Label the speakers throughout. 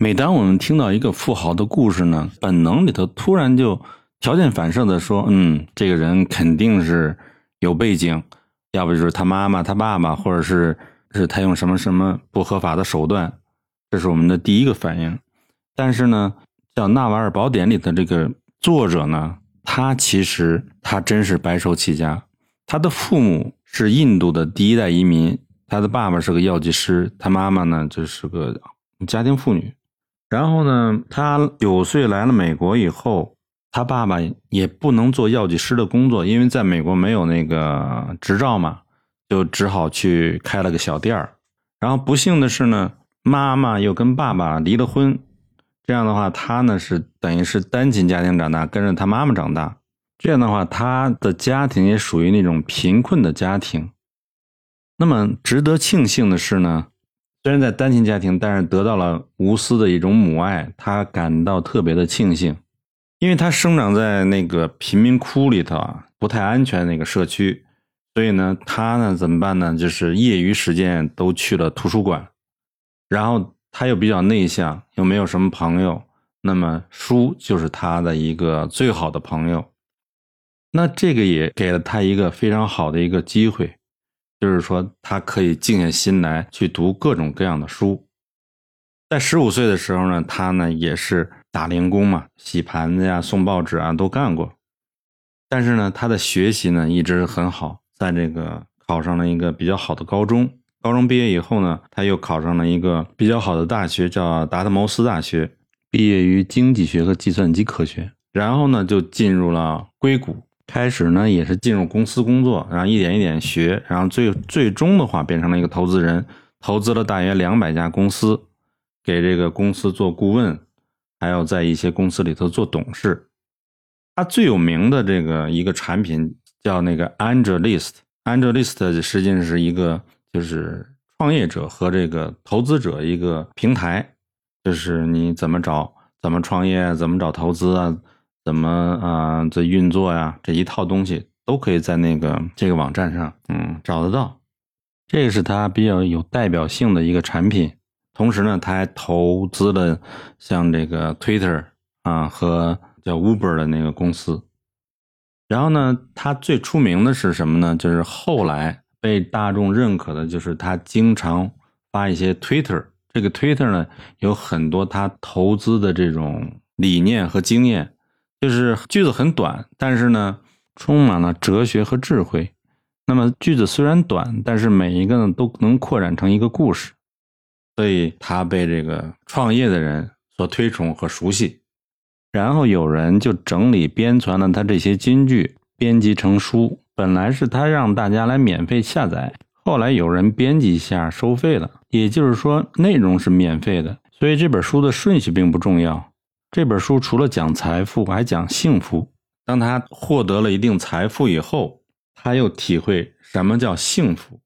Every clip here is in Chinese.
Speaker 1: 每当我们听到一个富豪的故事呢，本能里头突然就条件反射的说：“嗯，这个人肯定是有背景，要不就是他妈妈、他爸爸，或者是是他用什么什么不合法的手段。”这是我们的第一个反应。但是呢，像《纳瓦尔宝典》里的这个作者呢，他其实他真是白手起家，他的父母是印度的第一代移民，他的爸爸是个药剂师，他妈妈呢就是个家庭妇女。然后呢，他九岁来了美国以后，他爸爸也不能做药剂师的工作，因为在美国没有那个执照嘛，就只好去开了个小店儿。然后不幸的是呢，妈妈又跟爸爸离了婚，这样的话，他呢是等于是单亲家庭长大，跟着他妈妈长大。这样的话，他的家庭也属于那种贫困的家庭。那么值得庆幸的是呢。虽然在单亲家庭，但是得到了无私的一种母爱，他感到特别的庆幸，因为他生长在那个贫民窟里头啊，不太安全那个社区，所以呢，他呢怎么办呢？就是业余时间都去了图书馆，然后他又比较内向，又没有什么朋友，那么书就是他的一个最好的朋友，那这个也给了他一个非常好的一个机会。就是说，他可以静下心来去读各种各样的书。在十五岁的时候呢，他呢也是打零工嘛，洗盘子呀、送报纸啊都干过。但是呢，他的学习呢一直很好，在这个考上了一个比较好的高中。高中毕业以后呢，他又考上了一个比较好的大学，叫达特茅斯大学，毕业于经济学和计算机科学。然后呢，就进入了硅谷。开始呢，也是进入公司工作，然后一点一点学，然后最最终的话变成了一个投资人，投资了大约两百家公司，给这个公司做顾问，还有在一些公司里头做董事。他最有名的这个一个产品叫那个 AngelList，AngelList 实际上是一个就是创业者和这个投资者一个平台，就是你怎么找怎么创业，怎么找投资啊。怎么啊？这运作呀，这一套东西都可以在那个这个网站上，嗯，找得到。这个是他比较有代表性的一个产品。同时呢，他还投资了像这个 Twitter 啊和叫 Uber 的那个公司。然后呢，他最出名的是什么呢？就是后来被大众认可的，就是他经常发一些 Twitter。这个 Twitter 呢，有很多他投资的这种理念和经验。就是句子很短，但是呢，充满了哲学和智慧。那么句子虽然短，但是每一个呢都能扩展成一个故事，所以他被这个创业的人所推崇和熟悉。然后有人就整理编传了他这些金句，编辑成书。本来是他让大家来免费下载，后来有人编辑一下收费了。也就是说，内容是免费的，所以这本书的顺序并不重要。这本书除了讲财富，还讲幸福。当他获得了一定财富以后，他又体会什么叫幸福。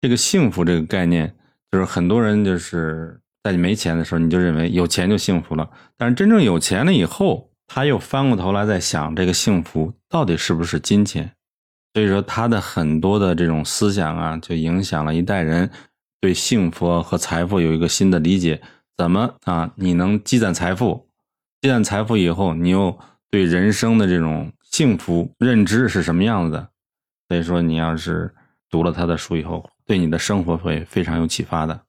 Speaker 1: 这个幸福这个概念，就是很多人就是在你没钱的时候，你就认为有钱就幸福了。但是真正有钱了以后，他又翻过头来在想，这个幸福到底是不是金钱？所以说，他的很多的这种思想啊，就影响了一代人对幸福和财富有一个新的理解。怎么啊？你能积攒财富？积攒财富以后，你又对人生的这种幸福认知是什么样子的？所以说，你要是读了他的书以后，对你的生活会非常有启发的。